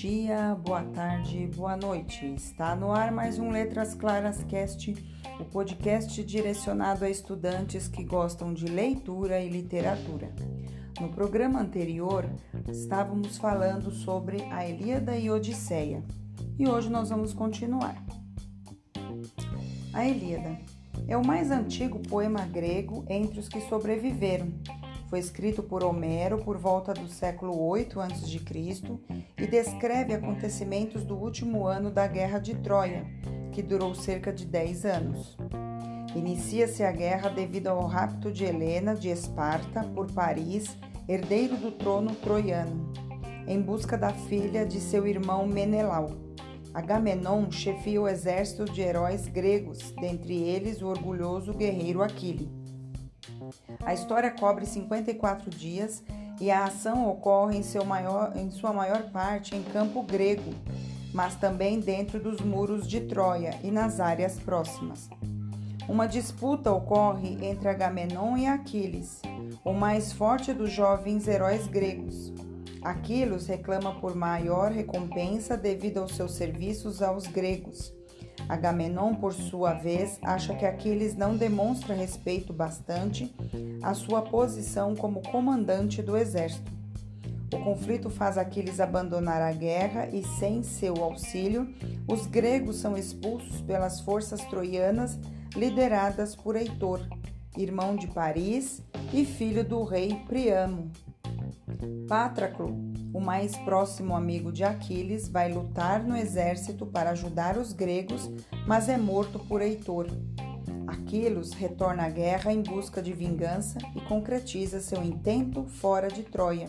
dia, boa tarde, boa noite. Está no ar mais um Letras Claras Cast, o podcast direcionado a estudantes que gostam de leitura e literatura. No programa anterior, estávamos falando sobre a Ilíada e Odisseia, e hoje nós vamos continuar. A Ilíada é o mais antigo poema grego entre os que sobreviveram foi escrito por Homero por volta do século 8 a.C. e descreve acontecimentos do último ano da Guerra de Troia, que durou cerca de 10 anos. Inicia-se a guerra devido ao rapto de Helena de Esparta por Paris, herdeiro do trono troiano, em busca da filha de seu irmão Menelau. Agamenon chefia o exército de heróis gregos, dentre eles o orgulhoso guerreiro Aquiles. A história cobre 54 dias e a ação ocorre em, maior, em sua maior parte em campo grego, mas também dentro dos muros de Troia e nas áreas próximas. Uma disputa ocorre entre Agamenon e Aquiles, o mais forte dos jovens heróis gregos. Aquiles reclama por maior recompensa devido aos seus serviços aos gregos Agamenon, por sua vez, acha que Aquiles não demonstra respeito bastante à sua posição como comandante do exército. O conflito faz Aquiles abandonar a guerra e, sem seu auxílio, os gregos são expulsos pelas forças troianas lideradas por Heitor, irmão de Paris e filho do rei Priamo. Pátraclo, o mais próximo amigo de Aquiles, vai lutar no exército para ajudar os gregos, mas é morto por Heitor. Aquiles retorna à guerra em busca de vingança e concretiza seu intento fora de Troia.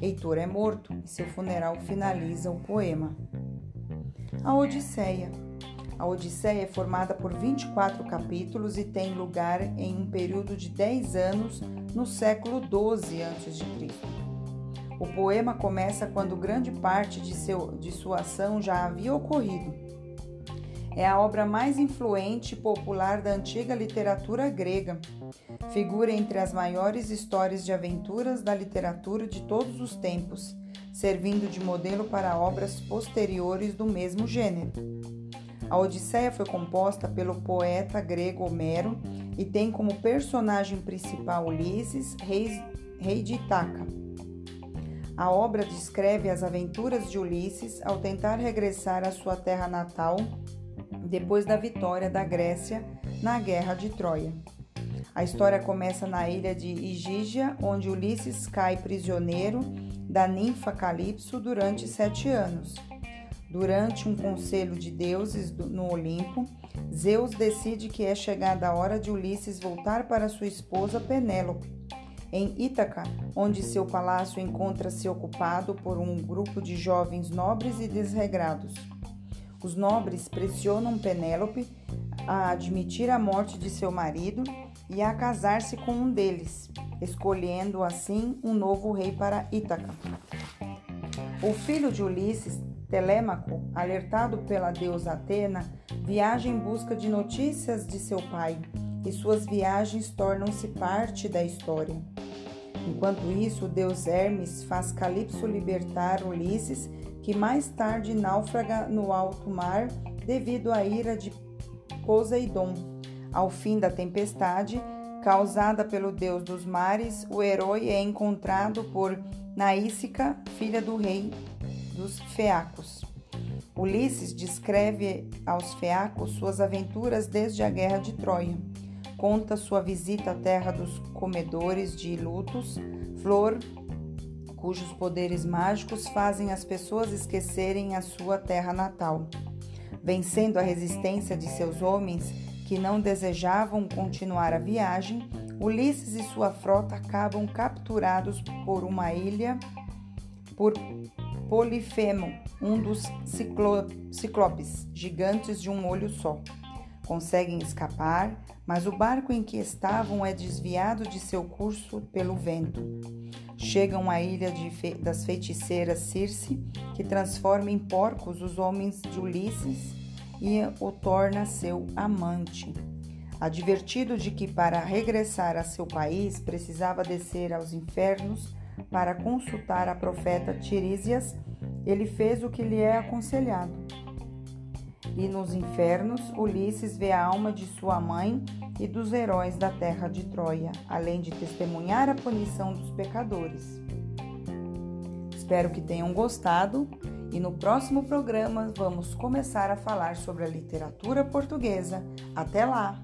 Heitor é morto e seu funeral finaliza o poema. A Odisseia. A Odisseia é formada por 24 capítulos e tem lugar em um período de 10 anos no século 12 a.C. O poema começa quando grande parte de, seu, de sua ação já havia ocorrido. É a obra mais influente e popular da antiga literatura grega. Figura entre as maiores histórias de aventuras da literatura de todos os tempos, servindo de modelo para obras posteriores do mesmo gênero. A Odisseia foi composta pelo poeta grego Homero e tem como personagem principal Ulisses, rei, rei de Itaca. A obra descreve as aventuras de Ulisses ao tentar regressar à sua terra natal depois da vitória da Grécia na Guerra de Troia. A história começa na ilha de Igígia, onde Ulisses cai prisioneiro da ninfa Calipso durante sete anos. Durante um conselho de deuses no Olimpo, Zeus decide que é chegada a hora de Ulisses voltar para sua esposa Penélope em Ítaca, onde seu palácio encontra-se ocupado por um grupo de jovens nobres e desregrados. Os nobres pressionam Penélope a admitir a morte de seu marido e a casar-se com um deles, escolhendo assim um novo rei para Ítaca. O filho de Ulisses, Telêmaco, alertado pela deusa Atena, viaja em busca de notícias de seu pai e suas viagens tornam-se parte da história. Enquanto isso, o deus Hermes faz Calipso libertar Ulisses, que mais tarde náufraga no alto mar devido à ira de Poseidon. Ao fim da tempestade, causada pelo deus dos mares, o herói é encontrado por Naísica, filha do rei dos Feacos. Ulisses descreve aos Feacos suas aventuras desde a guerra de Troia conta sua visita à terra dos comedores de lutos, flor cujos poderes mágicos fazem as pessoas esquecerem a sua terra natal. Vencendo a resistência de seus homens que não desejavam continuar a viagem, Ulisses e sua frota acabam capturados por uma ilha por Polifemo, um dos ciclopes, gigantes de um olho só. Conseguem escapar, mas o barco em que estavam é desviado de seu curso pelo vento. Chegam à ilha fe das feiticeiras Circe, que transforma em porcos os homens de Ulisses e o torna seu amante. Advertido de que para regressar a seu país precisava descer aos infernos para consultar a profeta Tirísias, ele fez o que lhe é aconselhado. E nos infernos, Ulisses vê a alma de sua mãe e dos heróis da terra de Troia, além de testemunhar a punição dos pecadores. Espero que tenham gostado e no próximo programa vamos começar a falar sobre a literatura portuguesa. Até lá!